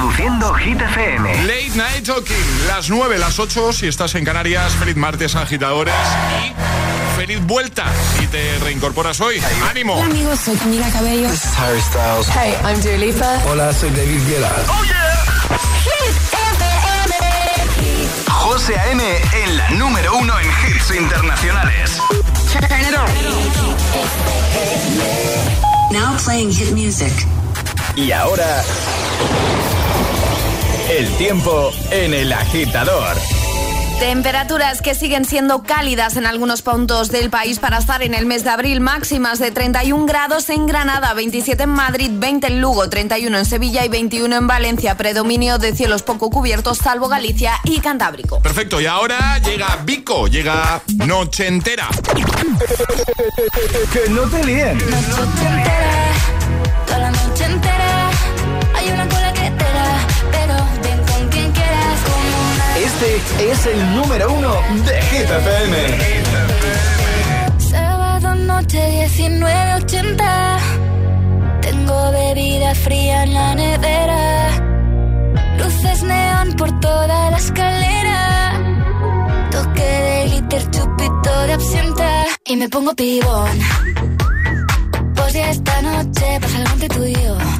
Reproduciendo Hit FM. Late Night Talking, las 9, las 8, si estás en Canarias, feliz martes agitadores y feliz vuelta si te reincorporas hoy. ¡Ánimo! Hola amigos, soy Camila Cabello. This is Harry Styles. Hey, I'm Dua Lipa. Hola, soy David Guetta. ¡Oh, yeah! Hit FM. José A.M. en la número uno en hits internacionales. Turn it on. Now playing hit music. Y ahora... El tiempo en el agitador. Temperaturas que siguen siendo cálidas en algunos puntos del país para estar en el mes de abril, máximas de 31 grados en Granada, 27 en Madrid, 20 en Lugo, 31 en Sevilla y 21 en Valencia. Predominio de cielos poco cubiertos, salvo Galicia y Cantábrico. Perfecto, y ahora llega Vico, llega Noche Entera. que no te líen. Noche entera, toda la noche entera. Hay una cola Este es el número uno de Hit FM. sábado noche 1980. Tengo bebida fría en la nevera. Luces neón por toda la escalera. Toque de glitter, chupito de absenta. Y me pongo pibón. Pues ya esta noche pasa algo entre tú yo.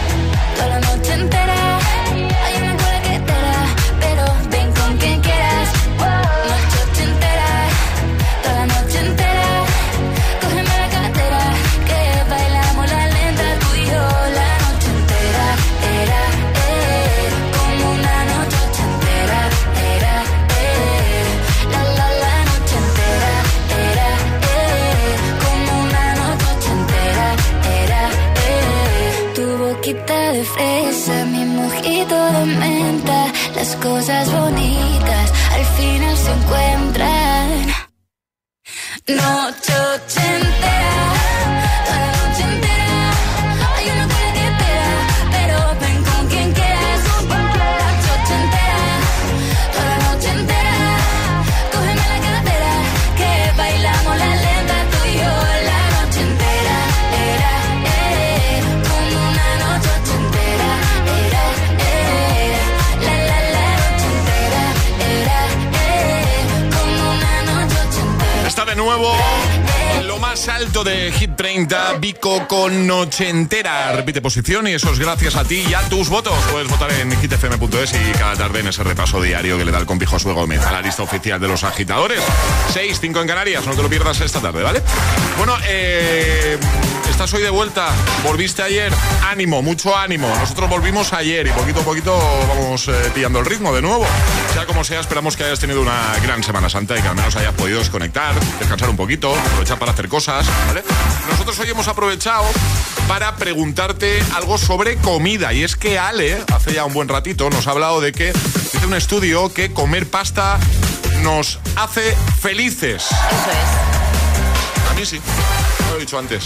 toda la noche entera. Noche alto de Hit 30, Vico con Noche Entera. Repite posición y eso es gracias a ti y a tus votos. Puedes votar en hitfm.es y cada tarde en ese repaso diario que le da el compi Josué Gómez a la lista oficial de los agitadores. 6, 5 en Canarias, no te lo pierdas esta tarde, ¿vale? Bueno, eh, estás hoy de vuelta, volviste ayer, ánimo, mucho ánimo. Nosotros volvimos ayer y poquito a poquito vamos eh, pillando el ritmo de nuevo. Sea como sea, esperamos que hayas tenido una gran Semana Santa y que al menos hayas podido desconectar, descansar un poquito, aprovechar para hacer cosas, ¿vale? Nosotros hoy hemos aprovechado para preguntarte algo sobre comida y es que Ale, hace ya un buen ratito, nos ha hablado de que dice un estudio que comer pasta nos hace felices. Eso es. A mí sí, lo he dicho antes.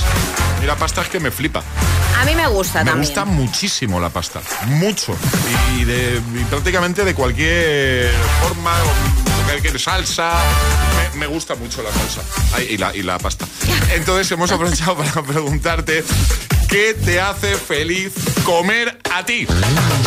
Mira, pasta es que me flipa. A mí me gusta Me también. gusta muchísimo la pasta, mucho. Y, de, y prácticamente de cualquier forma, cualquier salsa. Me, me gusta mucho la salsa Ay, y, la, y la pasta. Entonces hemos aprovechado para preguntarte qué te hace feliz comer a ti.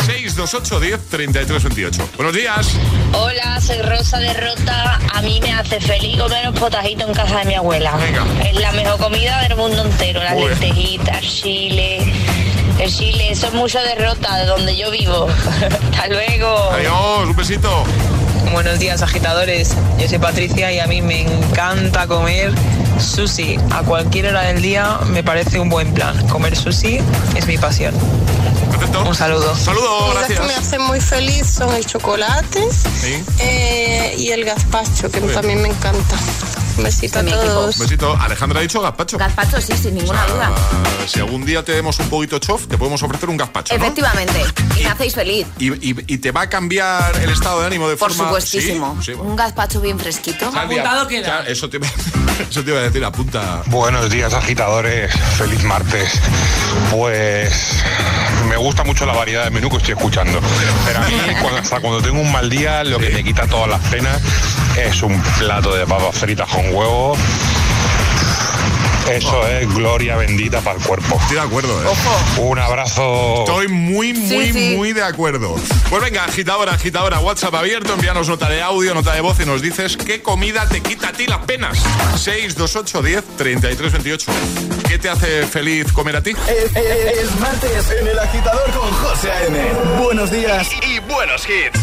628 10 33 28. Buenos días. Hola, soy Rosa de Rota. A mí me hace feliz comer un potajito en casa de mi abuela. Venga. Es la mejor comida del mundo entero. Las Uy. lentejitas, chile. El chile, eso es mucho de Rota, de donde yo vivo. Hasta luego. Adiós, un besito. Buenos días, agitadores. Yo soy Patricia y a mí me encanta comer sushi. A cualquier hora del día me parece un buen plan. Comer sushi es mi pasión. Perfecto. Un saludo. Saludo, Las que me gracias. hacen muy feliz son el chocolate Sí. eh, y el gazpacho, que también me encanta. Un besito a De mi equipo. todos. Un besito. Alejandra ha dicho gazpacho. Gazpacho, sí, sin ninguna duda. Si algún día tenemos un poquito chof, te podemos ofrecer un gazpacho, ¿no? Efectivamente. Y me hacéis feliz. Y, y- y te va a cambiar el estado de ánimo de Por forma... supuestísimo. Sí, sí, bueno. Un gazpacho bien fresquito. Apuntado queda. claro, eso, te, iba- eso te iba a decir, apunta. Buenos días agitadores, feliz martes. Pues me gusta mucho la variedad de menú que estoy escuchando. Pero a mí, cuando- hasta cuando tengo un mal día, lo que me quita todas las penas es un plato de papas fritas con huevo. Eso es gloria bendita para el cuerpo. Estoy de acuerdo, ¿eh? Ojo. Un abrazo. Estoy muy, muy, sí. muy de acuerdo. Pues venga, agitadora, agitadora, WhatsApp abierto, envíanos nota de audio, nota de voz y nos dices qué comida te quita a ti las penas. 628 10 33 28. ¿Qué te hace feliz comer a ti? Es, es- es martes en el agitador con José A.M. Buenos días. Y, y buenos hits.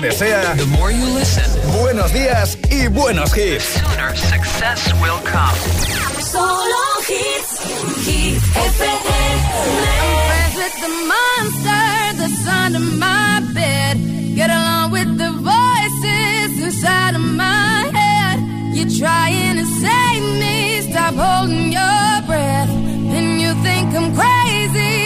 Te desea buenos días y buenos hits. success will come. Solo hits. Hit FM. friends with the monster that's under my bed. Get along with the voices inside of my head. You're trying to save me, stop holding your breath. Then you think I'm crazy,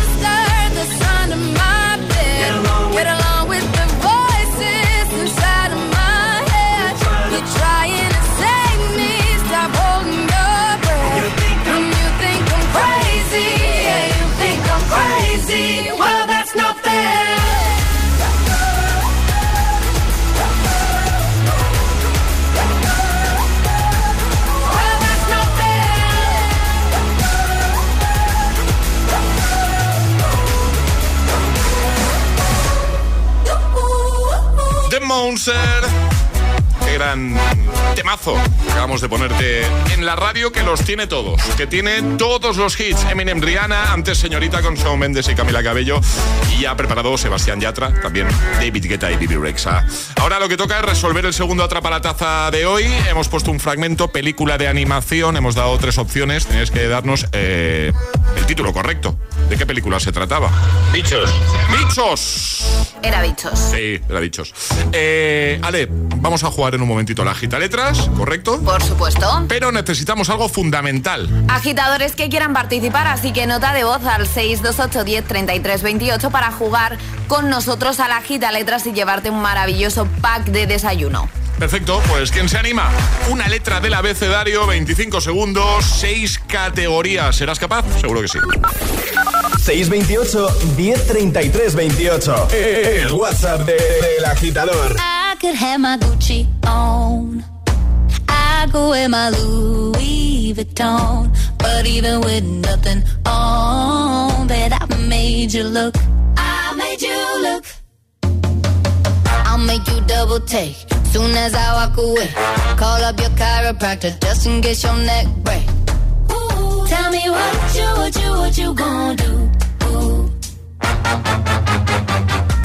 The Monster. Qué gran temazo que acabamos de ponerte en la radio que los tiene todos, que tiene todos los hits. Eminem Rihanna, antes señorita con Shawn Mendes y Camila Cabello y ha preparado Sebastián Yatra, también David Guetta y Bibi Rexa. Ahora lo que toca es resolver el segundo atrapa la taza de hoy. Hemos puesto un fragmento, película de animación, hemos dado tres opciones. Tenéis que darnos eh, el título correcto. ¿De qué película se trataba? Bichos. Bichos. Era bichos. Sí, era bichos. Eh, Ale, vamos a jugar en un momentito la gita ¿correcto? Por supuesto. Pero necesitamos algo fundamental. Agitadores que quieran participar, así que nota de voz al 628 10 33 28 para jugar con nosotros a la gita letras y llevarte un maravilloso pack de desayuno. Perfecto, pues ¿quién se anima? Una letra del abecedario, 25 segundos, 6 categorías. ¿Serás capaz? Seguro que sí. 628 1033 28. El WhatsApp de- del agitador. I could have my Gucci on. I go wear my Louis Vuitton. But even with nothing on, bet I made you look. I made you look. I'll make you double take. Soon as I walk away, call up your chiropractor just in case your neck break. Ooh, Tell me what you, what you, what you gonna do?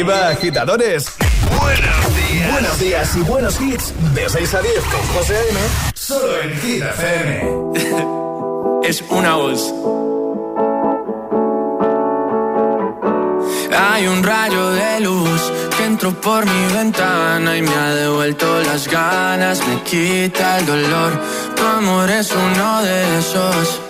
Arriba, agitadores. Buenos días. Buenos días y buenos hits. De 6 a 10 con José A.M. Solo en Hit FM. es una voz. Hay un rayo de luz que entró por mi ventana y me ha devuelto las ganas, me quita el dolor. Tu amor es uno de esos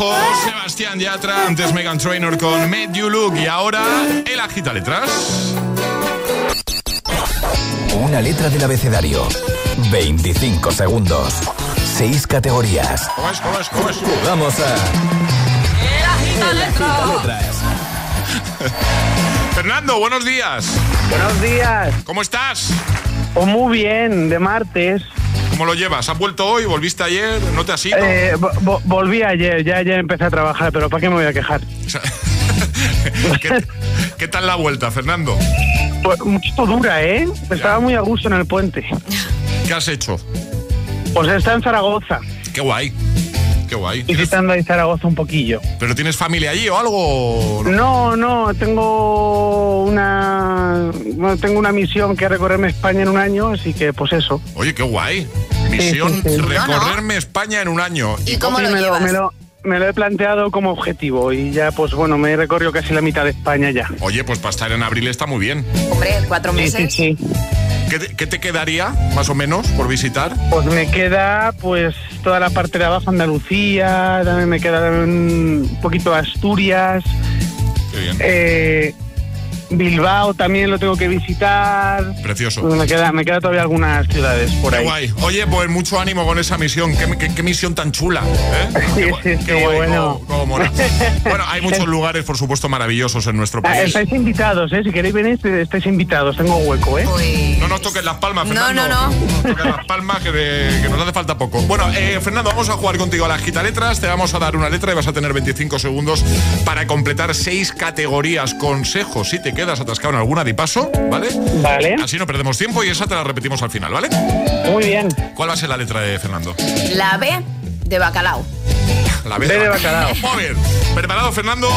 Sebastián Yatra, antes Megan Trainor con Made You Look y ahora el agita letras. Una letra del abecedario. 25 segundos. 6 categorías. ¿Cómo es, cómo es, cómo es? Vamos a. El agita letras. Fernando, buenos días. Buenos días. ¿Cómo estás? Pues muy bien, de martes. ¿Cómo lo llevas? ¿Has vuelto hoy? ¿Volviste ayer? ¿No te has ido? Eh, vo- vo- volví ayer, ya ayer empecé a trabajar, pero ¿para qué me voy a quejar? ¿Qué, qué tal la vuelta, Fernando? Pues un poquito dura, ¿eh? Estaba muy a gusto en el puente. ¿Qué has hecho? Pues está en Zaragoza, Qué guay. Qué guay. visitando ahí Zaragoza un poquillo. ¿Pero tienes familia allí o algo? No, no, tengo una bueno, tengo una misión que es recorrerme España en un año, así que pues eso. Oye, qué guay. Misión sí, sí. recorrerme España en un año. ¿Y cómo Sí, lo me, llevas? me lo, me lo he planteado como objetivo y ya pues bueno, me he recorrido casi la mitad de España ya. Oye, pues para estar en abril está muy bien. Hombre, cuatro Sí, meses. sí, sí. ¿Qué te, qué te quedaría, más o menos, por visitar? Pues me queda pues toda la parte de abajo, Andalucía, también me queda un poquito Asturias, Qué bien. eh, Bilbao también lo tengo que visitar. Precioso. Me queda, me queda todavía algunas ciudades por Qué ahí. guay. Oye, pues mucho ánimo con esa misión. Qué, qué- qué misión tan chula. ¿eh? Sí, Qué, sí, qué sí, guay, bueno. cómo- cómo mola. Bueno, hay muchos lugares, por supuesto, maravillosos en nuestro Ah, país. estáis invitados, ¿eh? Si queréis venir, estáis invitados. Tengo hueco, ¿eh? Pues- No nos toques las palmas, No, Fernando. no, no. nos toques las palmas, que, de- que nos hace falta poco. Bueno, eh, Fernando, vamos a jugar contigo a las letras. Te vamos a dar una letra y vas a tener 25 segundos para completar seis categorías. Consejos si te quedas atascado en alguna de paso, ¿vale? Vale. Así no perdemos tiempo y esa te la repetimos al final, ¿vale? Muy bien. ¿Cuál va a ser la letra de Fernando? La B de bacalao. La B de bacalao. Muy bien. ¿Preparado, Fernando?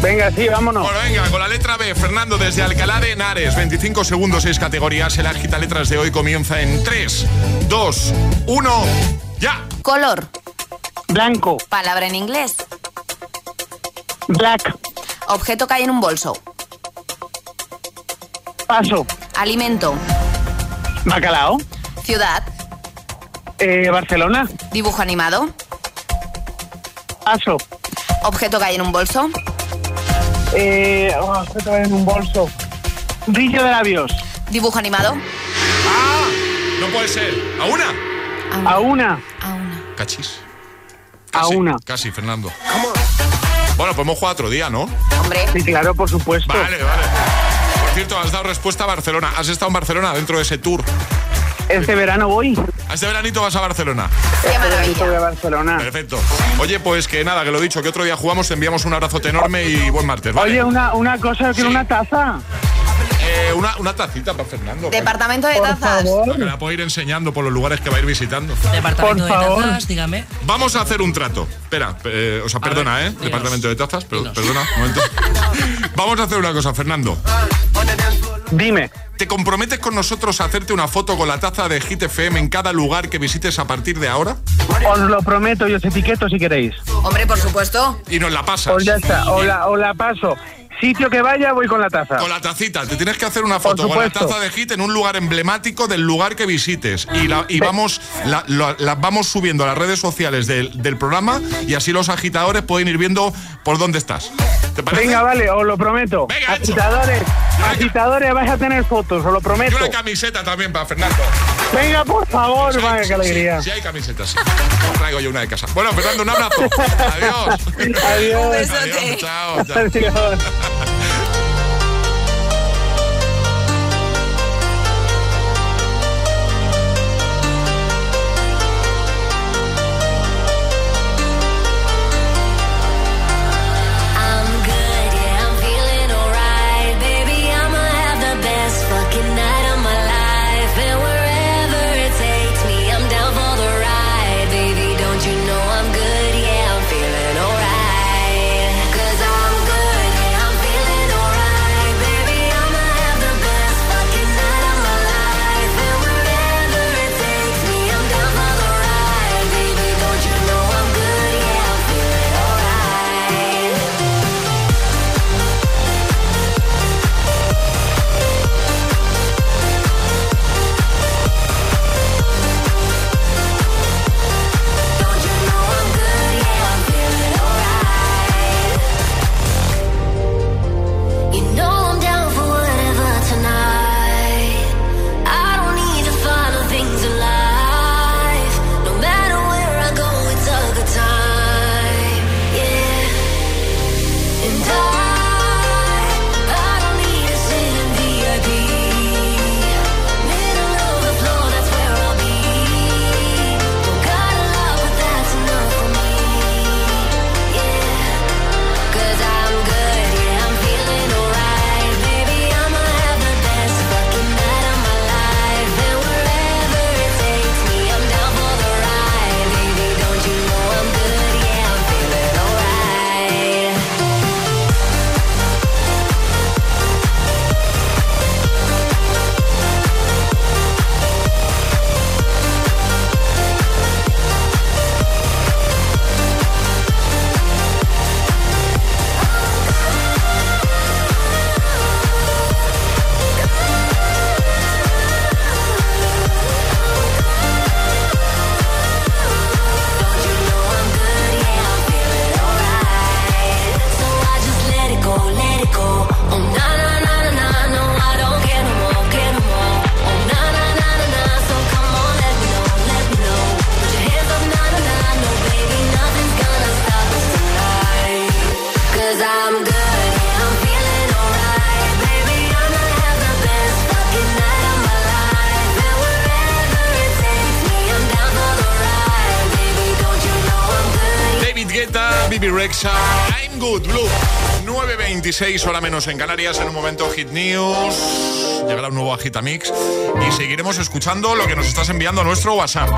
Venga, sí, vámonos. Bueno, venga, con la letra B, Fernando desde Alcalá de Henares, 25 segundos, 6 categorías. El agita letras de hoy comienza en 3, 2, 1, ya. Color. Blanco. Palabra en inglés. Black. Objeto que hay en un bolso. Paso. Alimento. Bacalao. Ciudad. Eh, Barcelona. Dibujo animado. Paso. Objeto que hay en un bolso. Eh, oh, esto trae en un bolso. Brillo de labios. Dibujo animado. ¡Ah! No puede ser. ¿A una? A una. A una. Cachis. A una. Casi, Fernando. Bueno, podemos jugar otro día, ¿no? Hombre. Sí, claro, por supuesto. Vale, vale. Cierto, has dado respuesta a Barcelona. Has estado en Barcelona dentro de ese tour. Este verano voy. ¿A Este veranito vas a Barcelona. Qué Este maravilla. de Barcelona. Perfecto. Oye, pues que nada, que lo dicho, que otro día jugamos, te enviamos un abrazote enorme y buen martes, ¿vale? Oye, una, una cosa, quiero Sí. una taza. Eh, una, una tacita para Fernando. Departamento de Por tazas. favor. Para que la pueda ir enseñando por los lugares que va a ir visitando. Departamento Por de favor. tazas, dígame. Vamos a hacer un trato. Espera, eh, o sea, perdona, ver, ¿eh? dinos. Departamento de tazas, pero, perdona, un momento. Vamos a hacer una cosa, Fernando. Dime. ¿Te comprometes con nosotros a hacerte una foto con la taza de Hit FM en cada lugar que visites a partir de ahora? Os lo prometo, yo os etiqueto si queréis. Hombre, por supuesto. Y nos la pasas. Pues ya está, o la, o la paso. Sitio que vaya, voy con la taza. Con la tacita, te tienes que hacer una foto con la taza de hit en un lugar emblemático del lugar que visites. Y, la, y vamos, la, la- la vamos subiendo a las redes sociales del, del programa y así los agitadores pueden ir viendo por dónde estás. ¿Te parece? Venga, vale, os lo prometo. Venga, agitadores, agitadores, vais a tener fotos, os lo Y prometo. una camiseta también para Fernando. Venga, por favor, Sí, vaya, sí, qué alegría. Sí, sí hay camisetas, sí. Traigo yo una de casa. Bueno, Fernando, un abrazo. Adiós. Adiós. Adiós, chao, chao. Adiós. 9.26, hora menos en Canarias. En un momento, Hit News. Llegará un nuevo Agitamix. Y seguiremos escuchando lo que nos estás enviando a nuestro WhatsApp.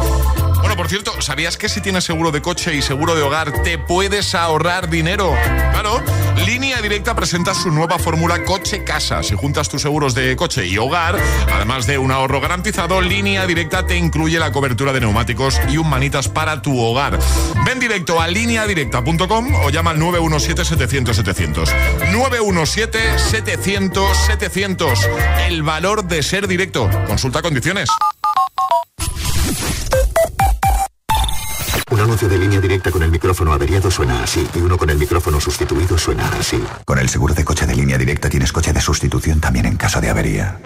Bueno, por cierto, ¿sabías que si tienes seguro de coche y seguro de hogar te puedes ahorrar dinero? Claro, Línea Directa presenta su nueva fórmula Coche-Casa. Si juntas tus seguros de coche y hogar, además de un ahorro garantizado, Línea Directa te incluye la cobertura de neumáticos y un manitas para tu hogar. Ven directo a lineadirecta.com o llama al 917-700-700. 917-700-700. El valor de ser directo. Consulta condiciones. Anuncio de línea directa con el micrófono averiado suena así y uno con el micrófono sustituido suena así. Con el seguro de coche de línea directa tienes coche de sustitución también en caso de avería.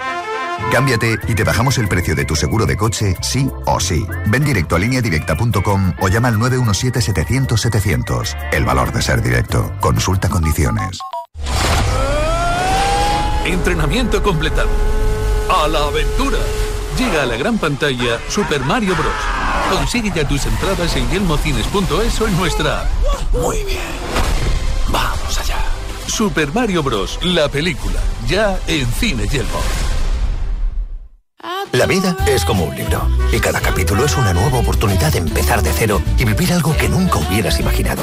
Cámbiate y te bajamos el precio de tu seguro de coche, sí o sí. Ven directo a lineadirecta.com o llama al 917-700-700. El valor de ser directo. Consulta condiciones. Entrenamiento completado. A la aventura. Llega a la gran pantalla Super Mario Bros. Consigue ya tus entradas en yelmocines.es o en nuestra. Muy bien. Vamos allá. Super Mario Bros. La película. Ya en Cine Yelmo. La vida es como un libro y cada capítulo es una nueva oportunidad de empezar de cero y vivir algo que nunca hubieras imaginado.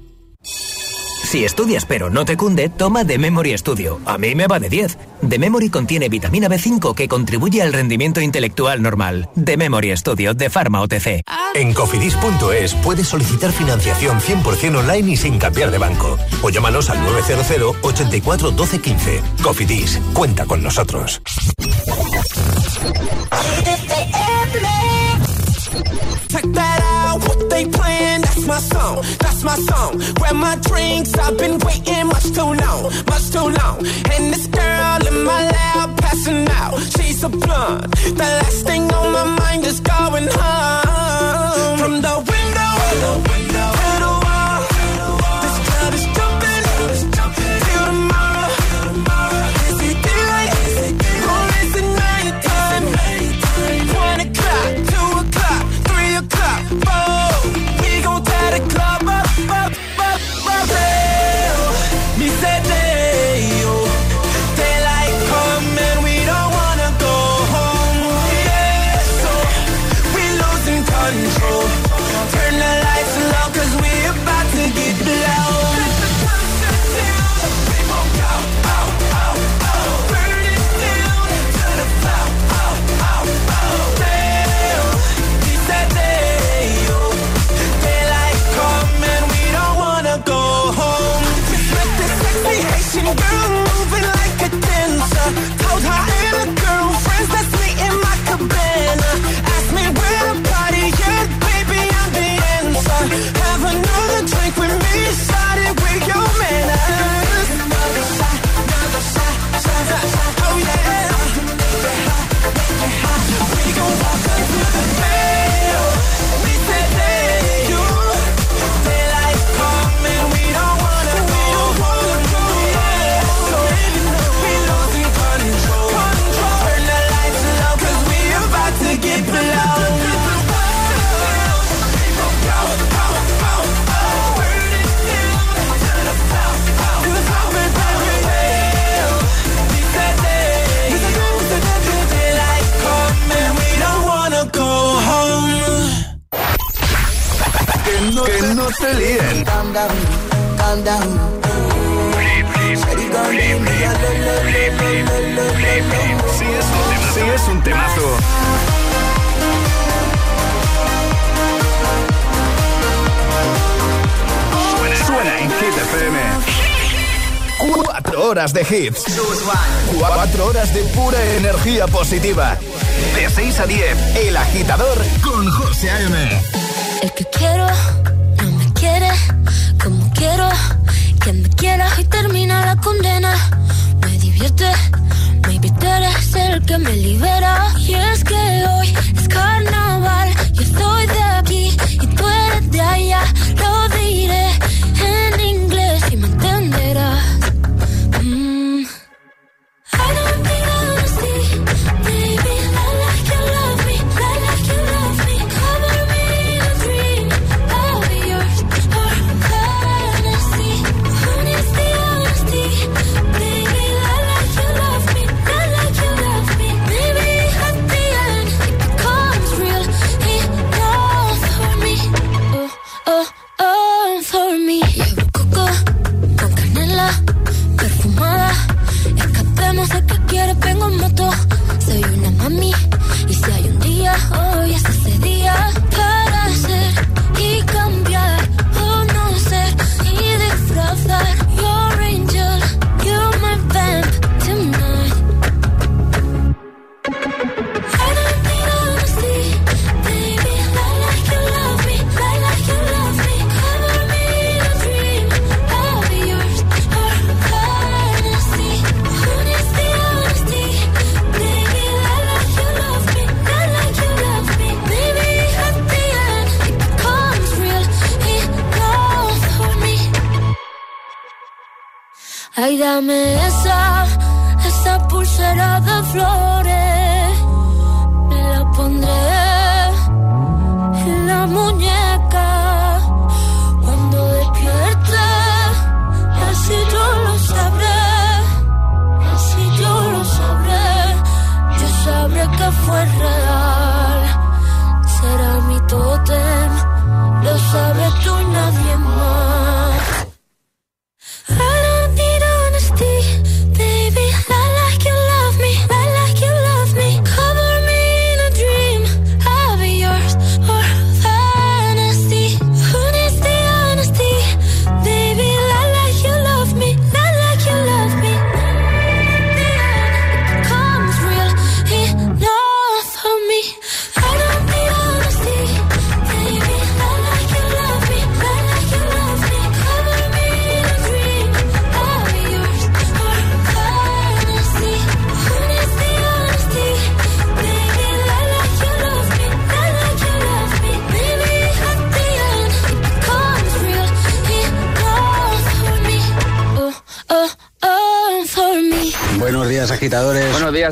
Si estudias pero no te cunde, toma The Memory Studio. A mí me va de 10. The Memory contiene vitamina B5 que contribuye al rendimiento intelectual normal. The Memory Studio de Pharma OTC. En cofidis.es puedes solicitar financiación 100% online y sin cambiar de banco. O llámanos al 900 84 12 15. Cofidis, cuenta con nosotros. That my song, that's my song. Grab my drinks, I've been waiting much too long, much too long. And this girl in my lap passing out, she's a blunt. The last thing on my mind is going home. From the window, to the wall, calm down. Sí es un temazo. Suena, en Hit. Cuatro horas de hits. Cuatro horas de pura energía positiva. De 6 a 10, El Agitador con José A.M. El que quiero la condena. Me divierte,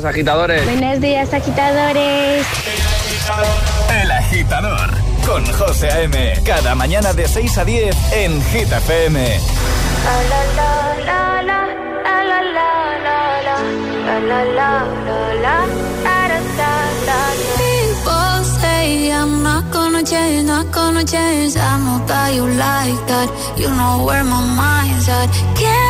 días, agitadores. Buenos días, agitadores. El agitador con José A.M. Cada mañana de 6 a 10 en Hit FM. People say I'm not gonna change, not gonna change. I know that you like that. You know where my mind's at. Can't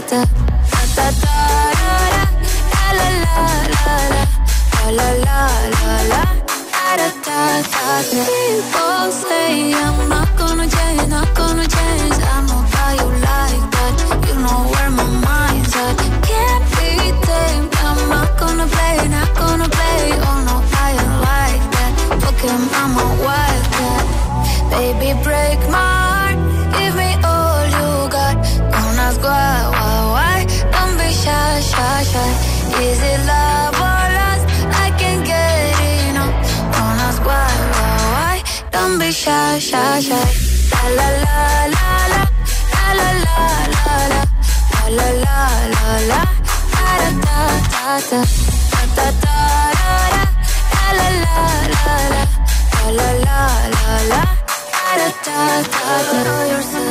da da, da da da da, la la la la la, la la la la. Da, da, shy, shy. La la la la la, la la la la la, la la la la la. Da da da da, da da da da da, la la la la la, la la la la. Da da da da.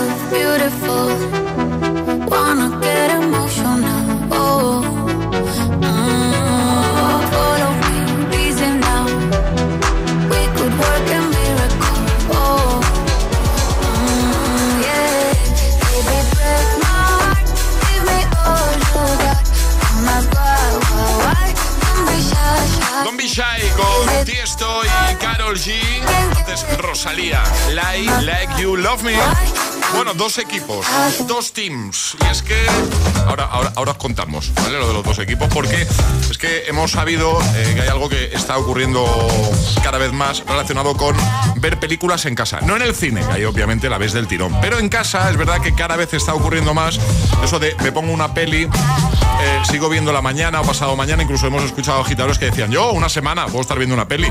Rosalía. Like, like you love me. Bueno, dos equipos, dos teams. Y es que ahora, ahora, ahora os contamos, ¿vale? Lo de los dos equipos, porque es que hemos sabido eh, que hay algo que está ocurriendo cada vez más relacionado con ver películas en casa. No en el cine, que ahí obviamente la ves del tirón. Pero en casa es verdad que cada vez está ocurriendo más eso de me pongo una peli, eh, sigo viendo la mañana o pasado mañana. Incluso hemos escuchado agitadores que decían, yo una semana puedo estar viendo una peli.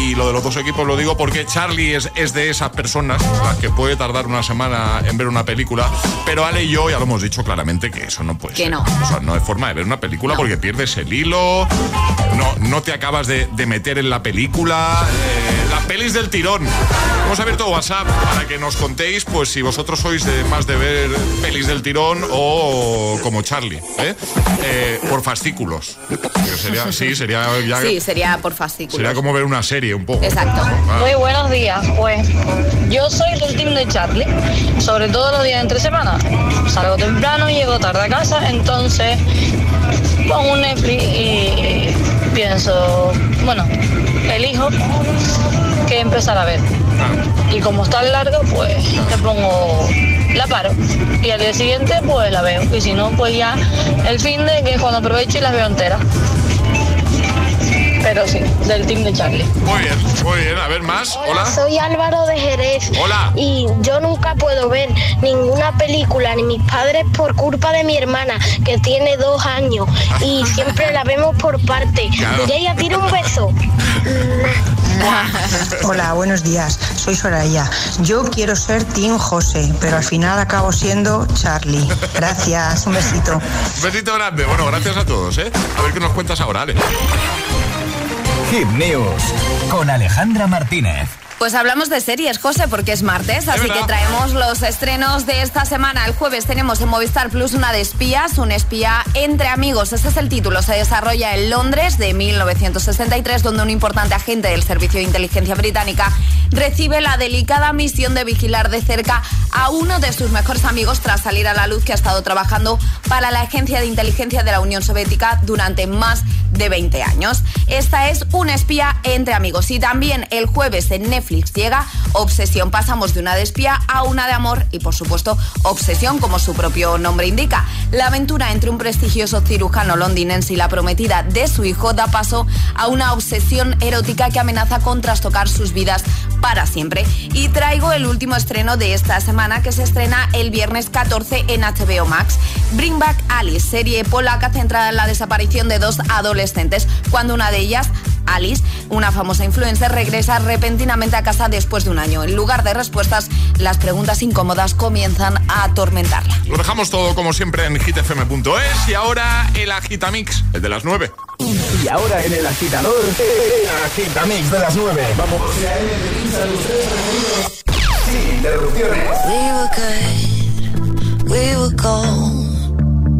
Y lo de los dos equipos lo digo porque Charlie es, es de esas personas las que puede tardar una semana en ver una película, pero Ale y yo ya lo hemos dicho claramente que eso no puede Que ser. no. O sea, no hay forma de ver una película porque pierdes el hilo, no, no te acabas de, de meter en la película. eh, las pelis del tirón. Hemos abierto WhatsApp para que nos contéis, pues si vosotros sois de más de ver pelis del tirón o como Charlie, ¿eh? Eh, por fascículos. Sería, sí, sería ya- Sí, sería por fascículos. sería como ver una serie un poco. Exacto. Ah. Muy buenos días, pues yo soy del team de Charlie, sobre todo los días entre semana. Salgo temprano y llego tarde a casa, entonces pongo un Netflix y pienso, bueno, elijo que empezar a ver. Y como está larga, pues le pongo, la paro. Y al día siguiente, pues la veo. Y si no, pues ya el fin de que cuando aprovecho y las veo enteras. Pero sí, del team de Charlie. Muy bien, muy bien. A ver, más. Hola. Soy Álvaro de Jerez. Hola. Y yo nunca puedo ver ninguna película ni mis padres por culpa de mi hermana, que tiene dos años. Y siempre la vemos por parte. Claro. Mireia, tira un beso. Hola, buenos días. Soy Soraya. Yo quiero ser Team José, pero al final acabo siendo Charlie. Gracias, un besito. Un besito grande. Bueno, gracias a todos, ¿eh? A ver qué nos cuentas ahora, Ale. Hit News con Alejandra Martínez. Pues hablamos de series, José, porque es martes, así que traemos los estrenos de esta semana. El jueves tenemos en Movistar Plus una de espías, un espía entre amigos. Ese es el título. Se desarrolla en Londres de 1963, donde un importante agente del Servicio de Inteligencia Británica recibe la delicada misión de vigilar de cerca a uno de sus mejores amigos tras salir a la luz que ha estado trabajando para la Agencia de Inteligencia de la Unión Soviética durante más de 20 años. Esta es un espía entre amigos. Y también el jueves en Netflix llega Obsesión. Pasamos de una de espía a una de amor y, por supuesto, Obsesión, como su propio nombre indica. La aventura entre un prestigioso cirujano londinense y la prometida de su hijo da paso a una obsesión erótica que amenaza con trastocar sus vidas para siempre. Y traigo el último estreno de esta semana que se estrena el viernes 14 en HBO Max. Bring Back Alice, serie polaca centrada en la desaparición de dos adolescentes, cuando una de ellas Alice, una famosa influencer, regresa repentinamente a casa después de un año. En lugar de respuestas, las preguntas incómodas comienzan a atormentarla. Lo dejamos todo como siempre en hitfm.es y ahora el Agitamix, el de las 9. Y ahora en el agitador, el agitamix de las 9. Vamos. Sin interrupciones. We were good, we were gold.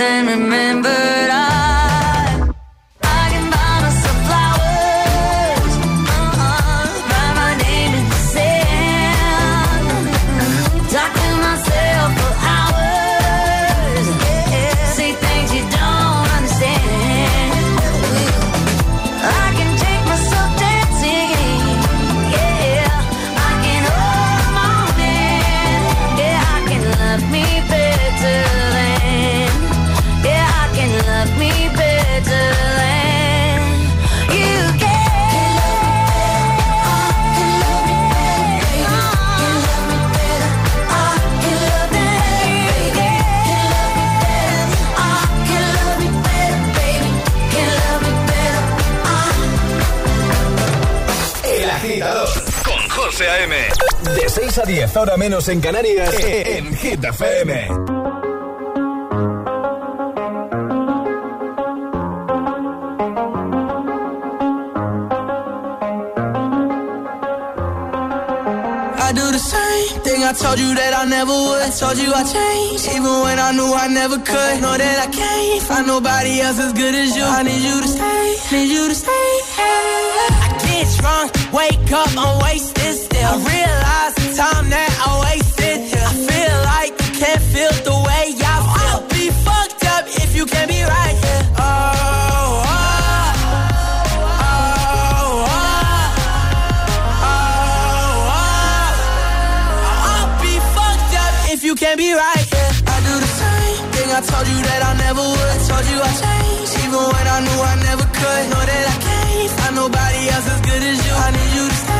then remembered a 10, ahora menos en Canarias, en Hit FM. I do the same thing I told you that I never would. I told you I changed, even when I knew I never could. Know that I can't find nobody else as good as you. I need you to stay, need you to stay. I get drunk, wake up, I'm wasted still. I realize time that I wasted. I feel like you can't feel the way I feel. I'll be fucked up if you can't be right here. Oh, oh, oh, oh, oh, oh. I'll be fucked up if you can't be right here. I do the same thing I told you that I never would. Told you I changed, even when I knew I never could. Know that I can't find nobody else as good as you. I need you to stay,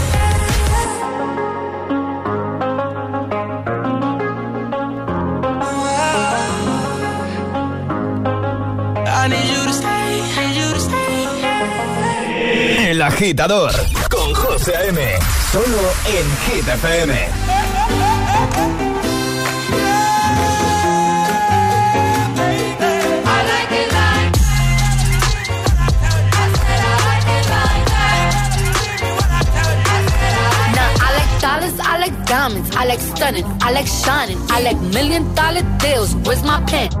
El agitador con José A.M. Solo en Hit FM. I like diamonds, I like stunning, I like shining, I like million dollar deals. Where's my pen?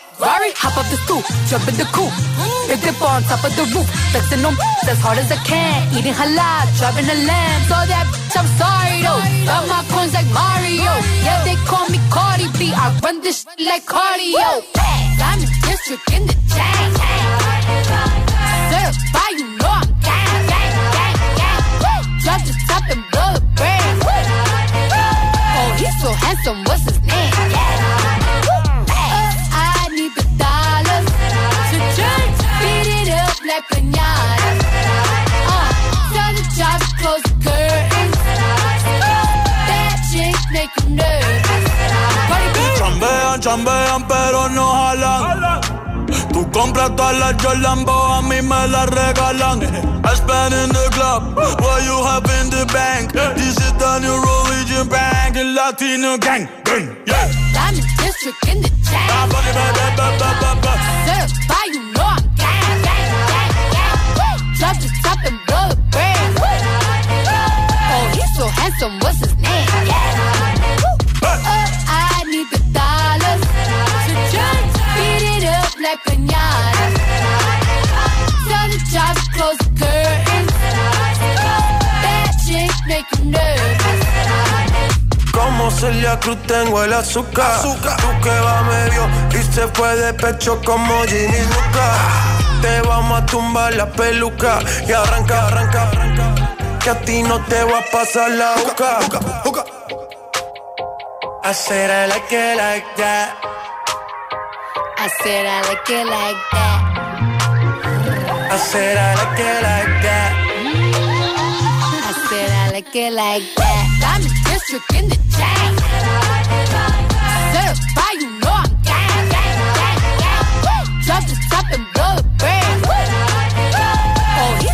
Ferrari, hop up the stoop, jump in the coupe. Big dip on top of the roof, flexing on as hard as I can. Eating halal, driving a lamb. So that bitch, I'm sorry though. Got my coins like Mario. Yeah, they call me Cardi B. I run this shit like cardio. Diamond district in the chain. Certified, you know I'm gang, gang, gang, gang. Drop the top and blow the brand. Oh, he's so handsome, what's his up like pinata. Uh, tell the jobs, close the curtains. Make you nervous. Chambean, chambean, pero no jalan. Tú compras todas las Jolambo, a mí me las regalan. I spend in the club, what you have in the bank. This is the new religion bank, the Latino gang. gang, Yeah. Diamond district in the chain. Certified, you Drop the top and blow the brand. Oh, he's so handsome, what's his name? Woo! Uh, I need the dollars to just beat it up like pinata. Tell the job close the curtains. Bad chicks make you nervous. Como Celia Cruz tengo el azúcar. Tú que va medio y se fue de pecho como Ginny Luca. Te vamos a tumbar la peluca y arranca, arranca, arranca. Que a ti no te va a pasar la boca. I said I like it like that. I said I like it like that. I said I like it like that. said I like it like that. I'm a district in the chain. Certified, you know I'm gang, gang, gang, gang. Drop the top and blow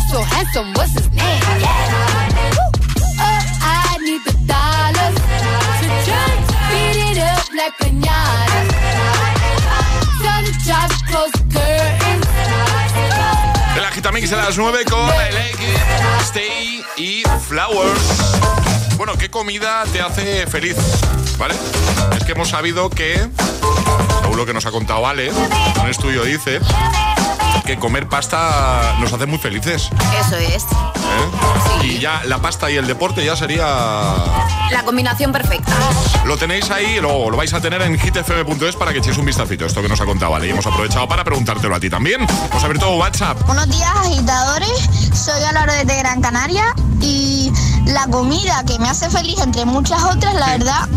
so handsome, what's his name? Oh, I need the dollars to just beat it up like pinata. Tell the job close the curtains. El Agitamix de las 9 con Like It, Stay y Flowers. Bueno, ¿qué comida te hace feliz? ¿Vale? Es que hemos sabido que, según lo que nos ha contado Ale, un estudio dice que comer pasta nos hace muy felices. Eso es. ¿eh? Y ya la pasta y el deporte ya sería... La combinación perfecta. Lo tenéis ahí, lo, lo vais a tener en hitfm.es para que echéis un vistacito, esto que nos ha contado Ale. Y hemos aprovechado para preguntártelo a ti también. Hemos abierto WhatsApp. Buenos días, agitadores. Soy Álvaro desde Gran Canaria y la comida que me hace feliz, entre muchas otras, la verdad,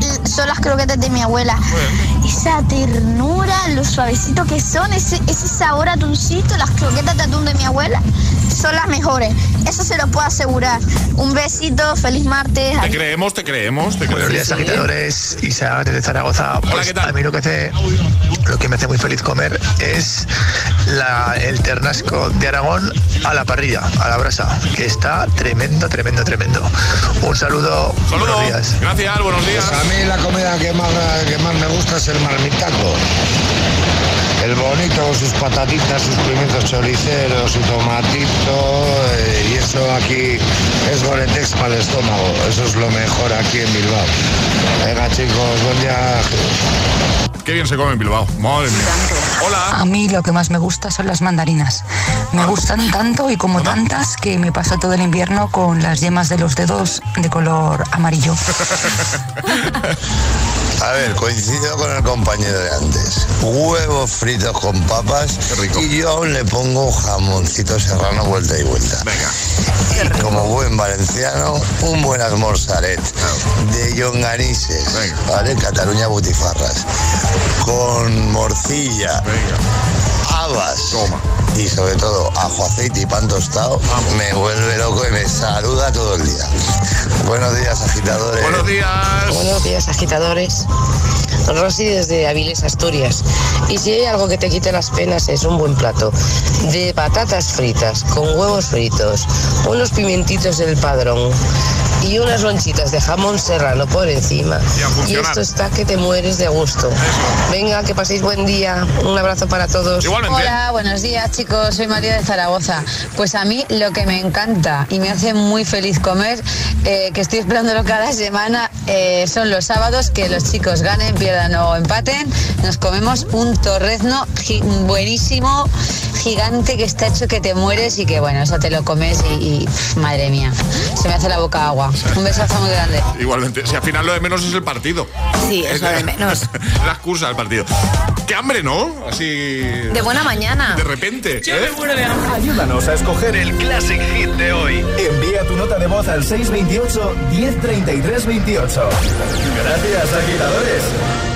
es- son las croquetas de mi abuela. Esa ternura, lo suavecito que son, ese, ese sabor atuncito, las croquetas de atún de mi abuela, son las mejores. Eso se lo puedo asegurar. Un besito, feliz martes. Te creemos, te creemos, te Buenos días, creemos. agitadores. Isa desde Zaragoza. Pues A mí lo que, hace, lo que me hace muy feliz comer es la- el ternasco de Aragón a la parrilla, a la brasa, que está tremendo, tremendo, tremendo. Un saludo. Buenos días. Gracias, buenos días. Pues a mí la comida que más, que más me gusta es el marmitaco. El bonito con sus patatitas, sus pimientos choriceros, su tomatito, eh, y eso aquí es goretex para el estómago. Eso es lo mejor aquí en Bilbao. Venga chicos, buen día. Qué bien se come en Bilbao. Madre mía. Hola. A mí lo que más me gusta son las mandarinas. Me gustan tanto y como tantas que me paso todo el invierno con las yemas de los dedos de color amarillo. A ver, coincido con el compañero de antes. Huevos fritos con papas y yo aún le pongo jamoncito serrano vuelta y vuelta. Venga. Y como buen valenciano, un buen almorzaret de Yonganises, ¿vale? Cataluña Butifarras. Con morcilla, habas y sobre todo ajo, aceite y pan tostado, me vuelve loco y me saluda todo el día. Buenos días, agitadores. Buenos días. Buenos días, agitadores. Rosy desde Avilés, Asturias. Y si hay algo que te quite las penas es un buen plato de patatas fritas con huevos fritos, unos pimientitos del padrón y unas lonchitas de jamón serrano por encima. Y esto está que te mueres de gusto. Venga, que paséis buen día. Un abrazo para todos. Hola, buenos días chicos, soy María de Zaragoza. Pues a mí lo que me encanta y me hace muy feliz comer, eh, que estoy esperándolo cada semana, eh, son los sábados que los chicos ganen, pierdan o empaten. Nos comemos un torrezno gi- buenísimo, gigante, que está hecho que te mueres y que bueno, eso te lo comes y, madre mía, se me hace la boca agua. Un besazo muy grande. Igualmente, si al final lo de menos es el partido. Sí, es lo de menos. la excusa del partido. Qué hambre, ¿no? Así. De buena mañana. De repente. ¿eh? Ayúdanos a escoger el Classic Hit de hoy. Envía tu nota de voz al 628 1033 28. Gracias, agitadores.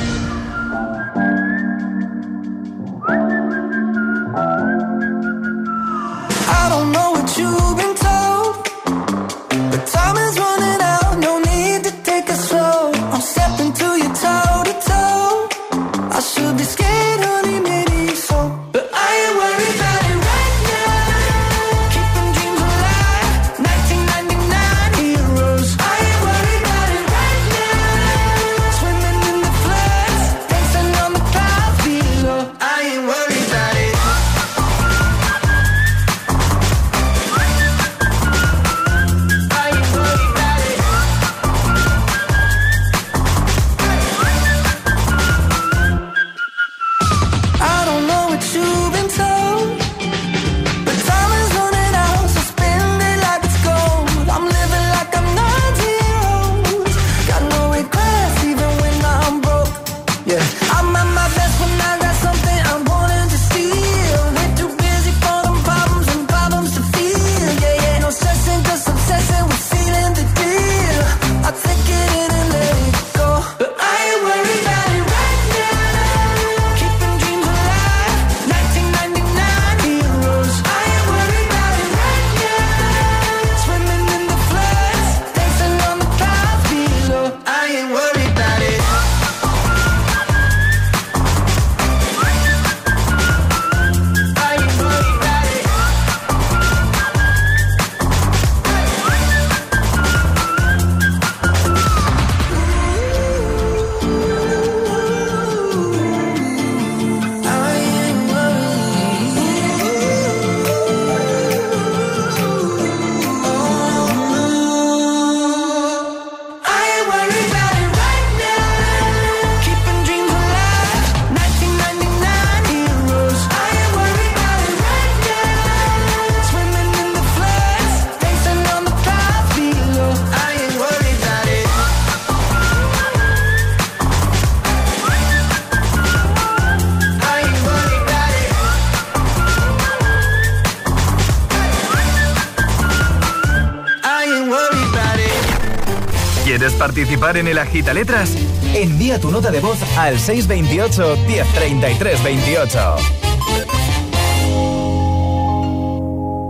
Participar en el Agita Letras? Envía tu nota de voz al 628 1033 28.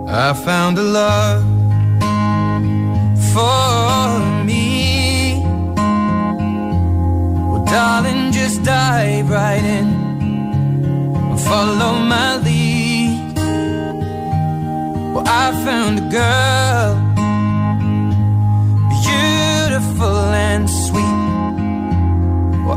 I found a love for me. Well, darling, just dive right in. Follow my lead. Well, I found a girl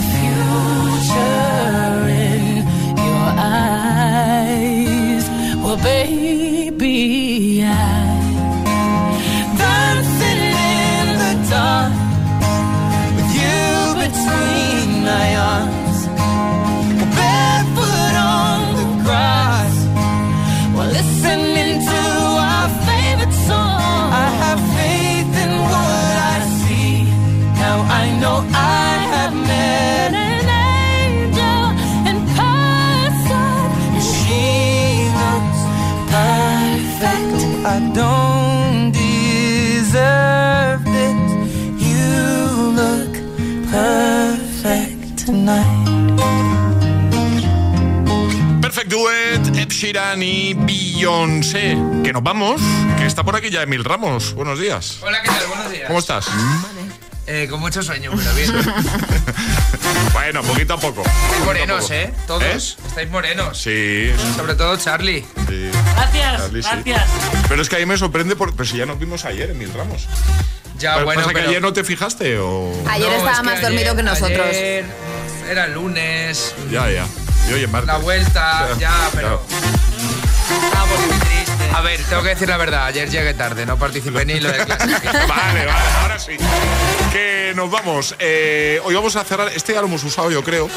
future in your eyes. Well, baby, I dancing in the dark with you between my arms. Duet, Ed Sheeran y Beyoncé. Que nos vamos, que está por aquí ya Emil Ramos. Buenos días. Hola, ¿qué tal? Buenos días. ¿Cómo estás? Eh, con mucho sueño, pero bien. Bueno, poquito a poco. Estáis morenos, poco. ¿eh? Todos. Estáis morenos. Sí. Sobre todo Charlie. sí. Gracias, Charlie, sí. gracias. Pero es que a mí me sorprende, porque pero si ya nos vimos ayer, Emil Ramos. Ya, Pero bueno, ¿Pasa que pero- ayer no te fijaste o...? Ayer No, estaba es que más dormido que nosotros. ayer era lunes. Ya, ya. Y oye, martes. La vuelta, Ya, pero. muy tristes. A ver, tengo que decir la verdad. Ayer llegué tarde, no participé ni en lo de clase. Vale, vale, ahora sí. Que nos vamos. Eh, hoy vamos a cerrar. Este ya lo hemos usado, yo creo.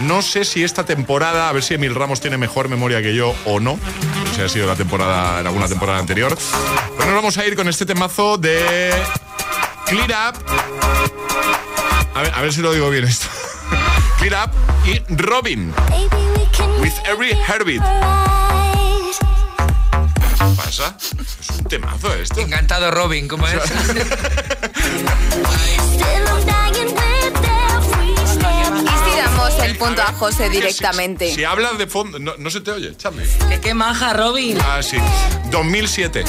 No sé si esta temporada, a ver si Emil Ramos tiene mejor memoria que yo o no. No sé si ha sido la temporada, en alguna temporada anterior. Pero nos vamos a ir con este temazo de Clear Up. A ver, a ver si lo digo bien esto. Clear Up y Robin. With every heartbeat. ¿Qué pasa? Es un temazo esto. Encantado, Robin, ¿cómo es? Y si damos el punto a José directamente. Si hablas de fondo, no, no se te oye, Charlie. Que qué maja, Robin. Ah, sí. 2007.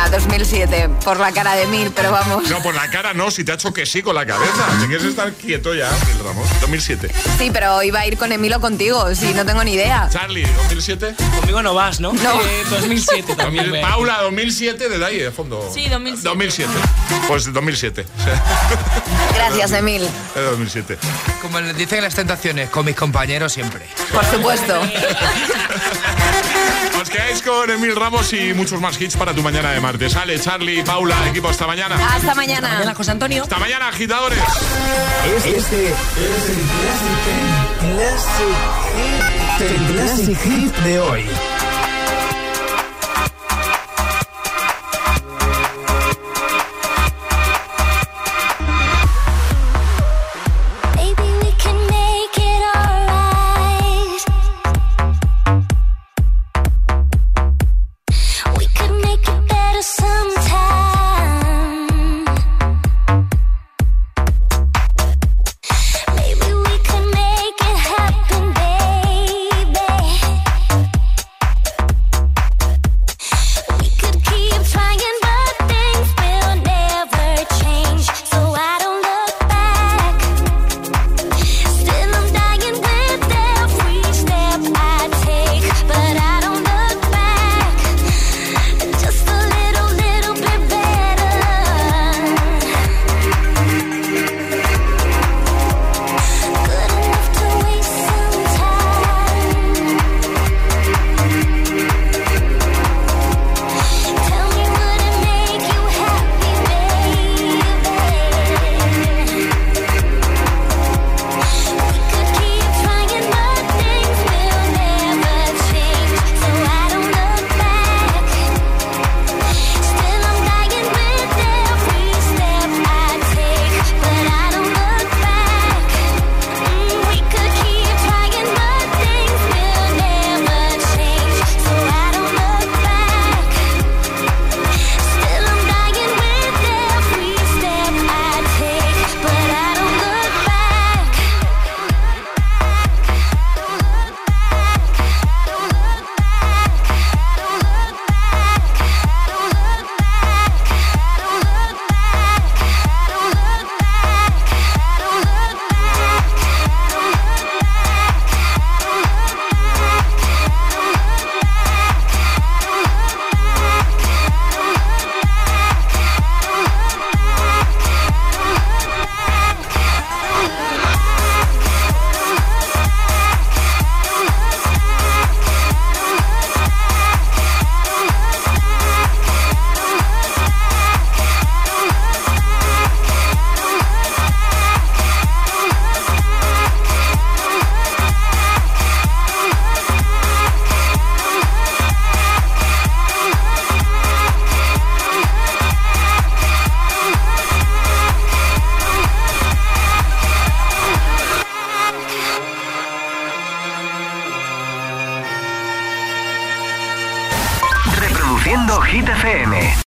Venga, Venga, 2007, por la cara de Mil, pero vamos. No, por la cara no, si te ha hecho que sí con la cabeza. Te quieres estar quieto ya, Ramos. 2007. Sí, pero iba a ir con Emilio contigo, si no tengo ni idea. Charlie, 2007. Conmigo no vas, ¿no? No. 2007 también. Paula, 2007, de ahí, de fondo. Sí, 2007. 2007. Pues 2007. Gracias, Emil. 2007. Como les dicen las tentaciones, con mis compañeros siempre. Por supuesto. Os quedáis con Emil Ramos y muchos más hits para tu mañana de martes. Ale, Charlie, Paula, equipo, hasta mañana. Hasta mañana. Hasta mañana, José Antonio. Hasta mañana, agitadores. Este es el Classic, Classic, Classic Hit de hoy.